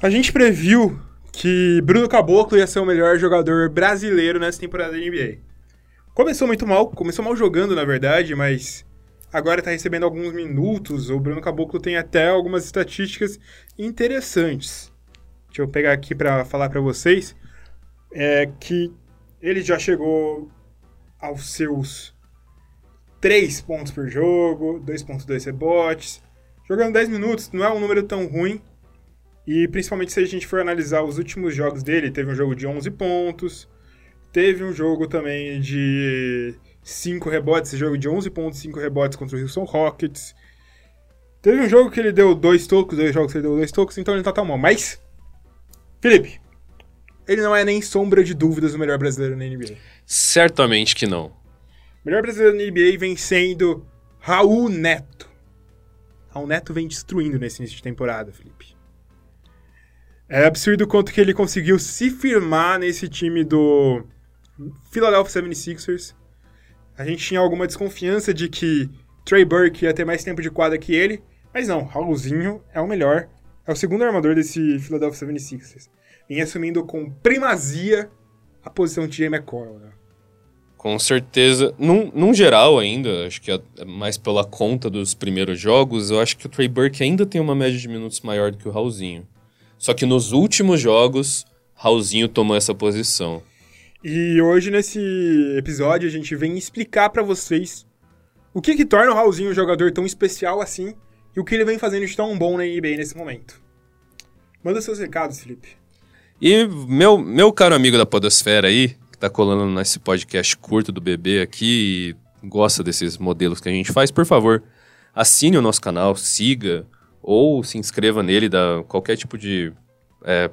A gente previu que Bruno Caboclo ia ser o melhor jogador brasileiro nessa temporada da NBA. Começou muito mal, começou mal jogando, na verdade, mas agora tá recebendo alguns minutos. O Bruno Caboclo tem até algumas estatísticas interessantes. Deixa eu pegar aqui para falar para vocês. É que ele já chegou aos seus 3 pontos por jogo, 2.2 rebotes. Jogando 10 minutos não é um número tão ruim. E principalmente se a gente for analisar os últimos jogos dele, teve um jogo de 11 pontos, teve um jogo também de 5 rebotes, esse jogo de 11 pontos, 5 rebotes contra o Houston Rockets. Teve um jogo que ele deu dois tocos, dois jogos que ele deu dois tocos, então ele não tá tão mal. Mas, Felipe, ele não é nem sombra de dúvidas o melhor brasileiro na NBA. Certamente que não. O melhor brasileiro na NBA vem sendo Raul Neto. Raul Neto vem destruindo nesse início de temporada, Felipe. É absurdo quanto que ele conseguiu se firmar nesse time do Philadelphia 76ers. A gente tinha alguma desconfiança de que Trey Burke ia ter mais tempo de quadra que ele, mas não, Raulzinho é o melhor, é o segundo armador desse Philadelphia 76ers. Vem assumindo com primazia a posição de Jay McColl. Né? Com certeza. Num, num geral ainda, acho que é mais pela conta dos primeiros jogos, eu acho que o Trey Burke ainda tem uma média de minutos maior do que o Raulzinho. Só que nos últimos jogos, Raulzinho tomou essa posição. E hoje, nesse episódio, a gente vem explicar para vocês o que, que torna o Raulzinho um jogador tão especial assim e o que ele vem fazendo de tão bom na NBA nesse momento. Manda seus recados, Felipe. E meu, meu caro amigo da Podosfera aí, que tá colando nesse podcast curto do bebê aqui e gosta desses modelos que a gente faz, por favor, assine o nosso canal, siga, ou se inscreva nele, dá qualquer tipo de é,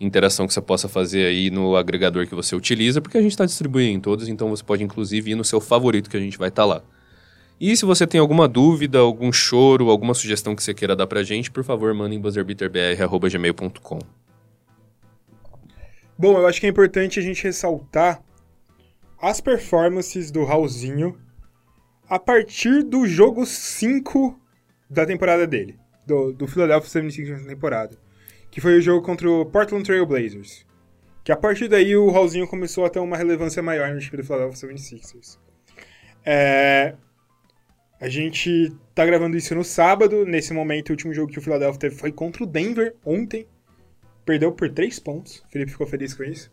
interação que você possa fazer aí no agregador que você utiliza, porque a gente está distribuindo em todos, então você pode inclusive ir no seu favorito que a gente vai estar tá lá. E se você tem alguma dúvida, algum choro, alguma sugestão que você queira dar pra gente, por favor, mande em buzzerbeaterbr.gmail.com. Bom, eu acho que é importante a gente ressaltar as performances do Raulzinho a partir do jogo 5 da temporada dele do, do Philadelphia 76ers na temporada, que foi o jogo contra o Portland Trail Blazers. Que a partir daí o Raulzinho começou a ter uma relevância maior no time do Philadelphia 76ers. É, a gente tá gravando isso no sábado. Nesse momento, o último jogo que o Philadelphia teve foi contra o Denver ontem. Perdeu por 3 pontos. O Felipe ficou feliz com isso.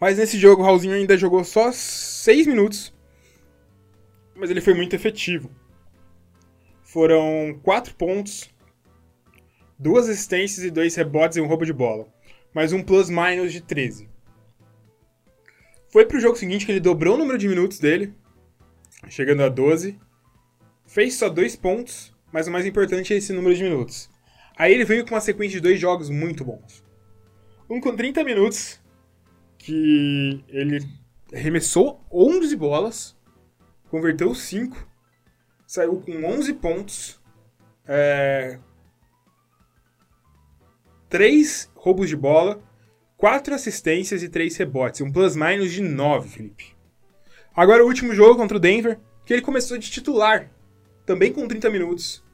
Mas nesse jogo, o Raulzinho ainda jogou só 6 minutos. Mas ele foi muito efetivo. Foram quatro pontos, duas assistências e dois rebotes e um roubo de bola. Mais um plus-minus de 13. Foi pro jogo seguinte que ele dobrou o número de minutos dele, chegando a 12. Fez só dois pontos, mas o mais importante é esse número de minutos. Aí ele veio com uma sequência de dois jogos muito bons. Um com 30 minutos, que ele arremessou 11 bolas, converteu 5 saiu com 11 pontos, é, 3 roubos de bola, 4 assistências e 3 rebotes. Um plus-minus de 9, Felipe. Agora o último jogo contra o Denver, que ele começou de titular, também com 30 minutos.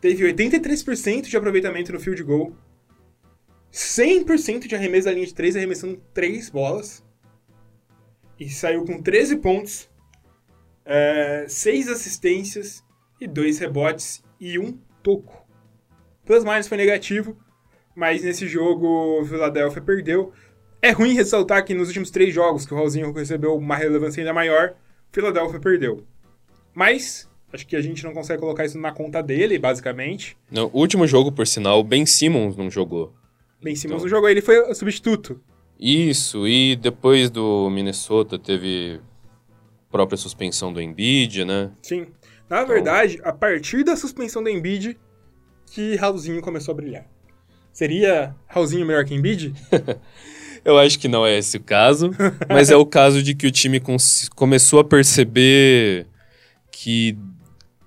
Teve 83% de aproveitamento no field goal, 100% de arremesso da linha de 3, arremessando 3 bolas. E saiu com 13 pontos, é, seis assistências e dois rebotes e um toco. Plus minus foi negativo, mas nesse jogo o Philadelphia perdeu. É ruim ressaltar que nos últimos três jogos que o Raulzinho recebeu uma relevância ainda maior, o Philadelphia perdeu. Mas acho que a gente não consegue colocar isso na conta dele, basicamente. No último jogo, por sinal, Ben Simmons não jogou. Ben Simmons então... não jogou, ele foi substituto. Isso, e depois do Minnesota teve própria suspensão do Embiid, né? Sim. Na então... verdade, a partir da suspensão do Embiid, que Raulzinho começou a brilhar. Seria Raulzinho melhor que Embiid? Eu acho que não é esse o caso, mas é o caso de que o time começou a perceber que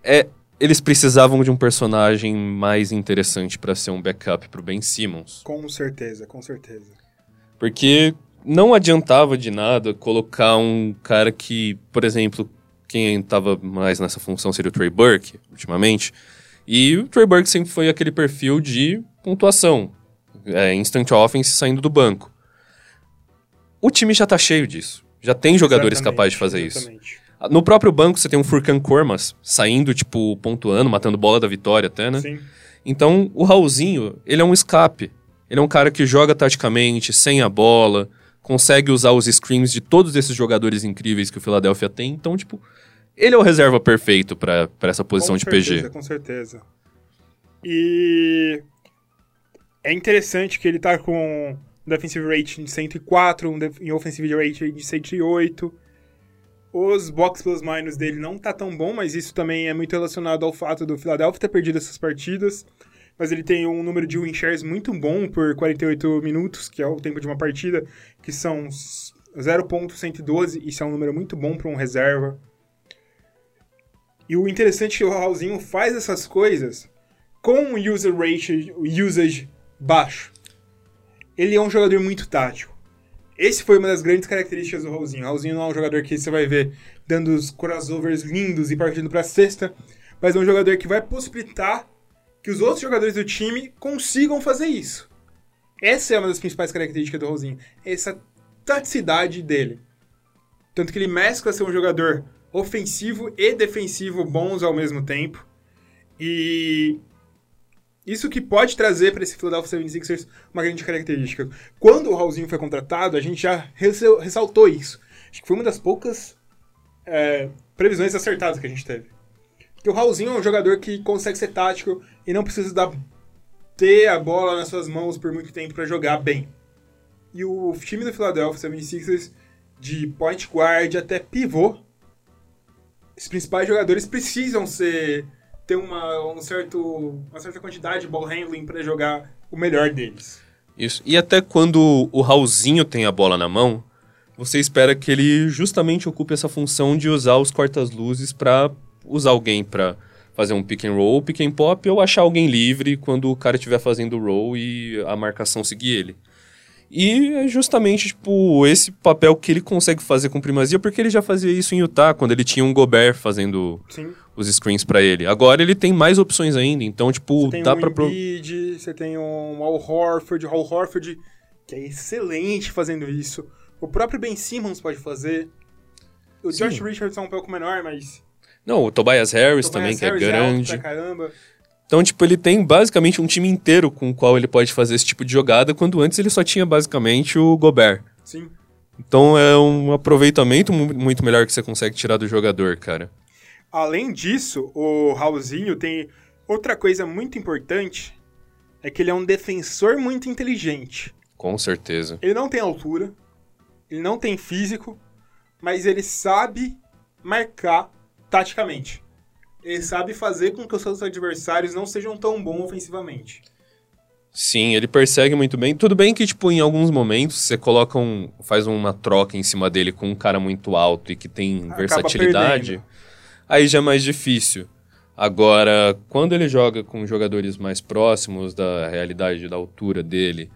é, eles precisavam de um personagem mais interessante para ser um backup pro Ben Simmons. Com certeza, com certeza. Porque não adiantava de nada colocar um cara que, por exemplo, quem estava mais nessa função seria o Trey Burke, ultimamente. E o Trey Burke sempre foi aquele perfil de pontuação. É, instant offense saindo do banco. O time já tá cheio disso. Já tem jogadores Exatamente, capazes de fazer isso. exatamente. No próprio banco você tem um Furkan Kormas saindo, tipo, pontuando, matando bola da vitória até, né? Sim. Então, o Raulzinho, ele é um escape. Ele é um cara que joga taticamente, sem a bola, consegue usar os screens de todos esses jogadores incríveis que o Philadelphia tem. Então, tipo, ele é o reserva perfeito pra essa posição com de certeza, PG. Com certeza. E é interessante que ele tá com um defensive rating de 104, um def- e offensive rating de 108. Os box plus minus dele não tá tão bom, mas isso também é muito relacionado ao fato do Philadelphia ter perdido essas partidas. Mas ele tem um número de win shares muito bom por 48 minutos, que é o tempo de uma partida, que são 0.112. Isso é um número muito bom para um reserva. E o interessante é que o Raulzinho faz essas coisas com o user rate, usage baixo. Ele é um jogador muito tático. Esse foi uma das grandes características do Raulzinho. O Raulzinho não é um jogador que você vai ver dando os crossovers lindos e partindo para cesta, mas é um jogador que vai possibilitar que os outros jogadores do time consigam fazer isso. Essa é uma das principais características do Raulzinho. Essa taticidade dele. Tanto que ele mescla ser um jogador ofensivo e defensivo bons ao mesmo tempo. E isso que pode trazer para esse Philadelphia 76ers uma grande característica. Quando o Raulzinho foi contratado, a gente já ressal- ressaltou isso. Acho que foi uma das poucas é, previsões acertadas que a gente teve. Porque o Raulzinho é um jogador que consegue ser tático e não precisa dar, ter a bola nas suas mãos por muito tempo para jogar bem. E o time do Philadelphia 76ers, de point guard até pivô, os principais jogadores precisam ser ter uma, um certo, uma certa quantidade de ball handling para jogar o melhor deles. Isso. E até quando o Raulzinho tem a bola na mão, você espera que ele justamente ocupe essa função de usar os cortas-luzes pra usar alguém pra fazer um pick and roll, pick and pop ou achar alguém livre quando o cara estiver fazendo o roll e a marcação seguir ele. E é justamente, tipo, esse papel que ele consegue fazer com primazia, porque ele já fazia isso em Utah, quando ele tinha um Gobert fazendo Sim. os screens pra ele. Agora ele tem mais opções ainda, então, tipo, Você tem dá um pra... Embiid, você tem um Al Horford, Al Horford, que é excelente fazendo isso. O próprio Ben Simmons pode fazer. O Sim. Josh Richardson é um pouco menor, mas... Não, o Tobias Harris Tobias também, que Harris é alto grande. caramba. Então, tipo, ele tem basicamente um time inteiro com o qual ele pode fazer esse tipo de jogada, quando antes ele só tinha basicamente o Gobert. Sim. Então é um aproveitamento mu- muito melhor que você consegue tirar do jogador, cara. Além disso, o Raulzinho tem outra coisa muito importante, é que ele é um defensor muito inteligente. Com certeza. Ele não tem altura, ele não tem físico, mas ele sabe marcar taticamente. Ele sabe fazer com que os seus adversários não sejam tão bons ofensivamente. Sim, ele persegue muito bem. Tudo bem que, tipo, em alguns momentos você coloca um. faz uma troca em cima dele com um cara muito alto e que tem Acaba versatilidade. perdendo. Aí já é mais difícil. Agora, quando ele joga com jogadores mais próximos da realidade da altura dele,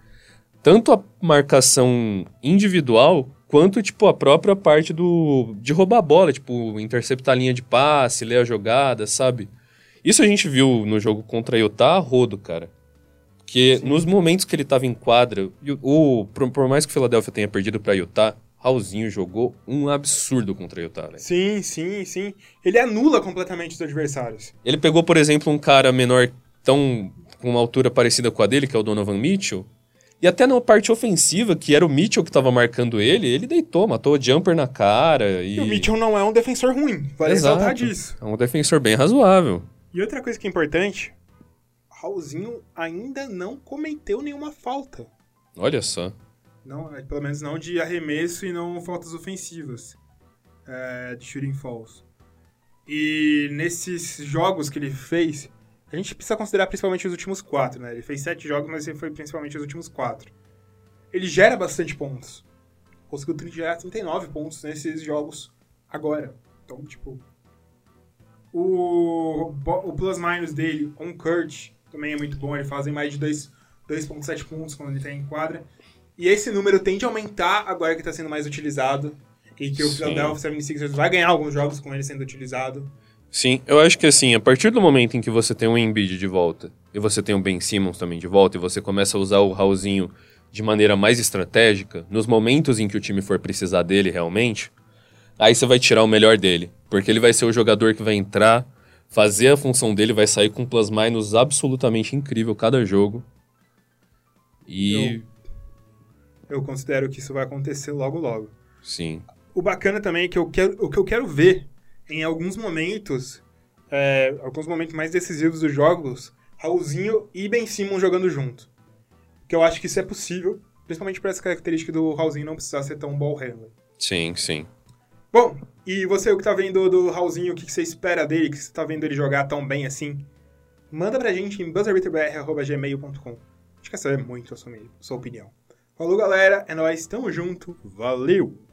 tanto a marcação individual quanto tipo a própria parte do de roubar a bola, tipo, interceptar a linha de passe, ler a jogada, sabe? Isso a gente viu no jogo contra Utah a rodo, cara. Que nos momentos que ele tava em quadra, o, o- por, por mais que o Philadelphia tenha perdido pra Utah, Raulzinho jogou um absurdo contra a Utah, velho. Sim, sim, sim. Ele anula completamente os adversários. Ele pegou, por exemplo, um cara menor, tão com uma altura parecida com a dele, que é o Donovan Mitchell, e até na parte ofensiva, que era o Mitchell que tava marcando ele, ele deitou, matou o jumper na cara. E, E o Mitchell não é um defensor ruim, vale Exato. ressaltar disso. É um defensor bem razoável. E outra coisa que é importante, Raulzinho ainda não cometeu nenhuma falta. Olha só. Não, é, pelo menos não de arremesso e não faltas ofensivas é, de shooting falls. E nesses jogos que ele fez, a gente precisa considerar principalmente os últimos quatro, né? Ele fez sete jogos, mas ele foi principalmente os últimos quatro. Ele gera bastante pontos. Conseguiu gerar 39 pontos nesses jogos agora. Então, tipo... O, o plus-minus dele, on Kurt, também é muito bom. Ele fazem mais de dois- 2.7 pontos quando ele está em quadra. E esse número tende a aumentar agora que está sendo mais utilizado. E que o. Philadelphia 76ers vai ganhar alguns jogos com ele sendo utilizado. Sim, eu acho que assim, a partir do momento em que você tem um Embiid de volta, e você tem o Ben Simmons também de volta, e você começa a usar o Raulzinho de maneira mais estratégica, nos momentos em que o time for precisar dele realmente, aí você vai tirar o melhor dele. Porque ele vai ser o jogador que vai entrar, fazer a função dele, vai sair com um plus-minus absolutamente incrível cada jogo. E. Eu, eu considero que isso vai acontecer logo logo. Sim. O bacana também é que eu quero, o que eu quero ver em alguns momentos, é, alguns momentos mais decisivos dos jogos, Raulzinho e Ben Simmons jogando junto. Que eu acho que isso é possível, principalmente por essa característica do Raulzinho não precisar ser tão ball handler. Sim, sim. Bom, e você o que tá vendo do Raulzinho, o que você espera dele, que você tá vendo ele jogar tão bem assim? Manda pra gente em buzzerbeaterbr.gmail.com. A gente quer saber muito a sua, a sua opinião. Falou, galera. É nóis. Tamo junto. Valeu!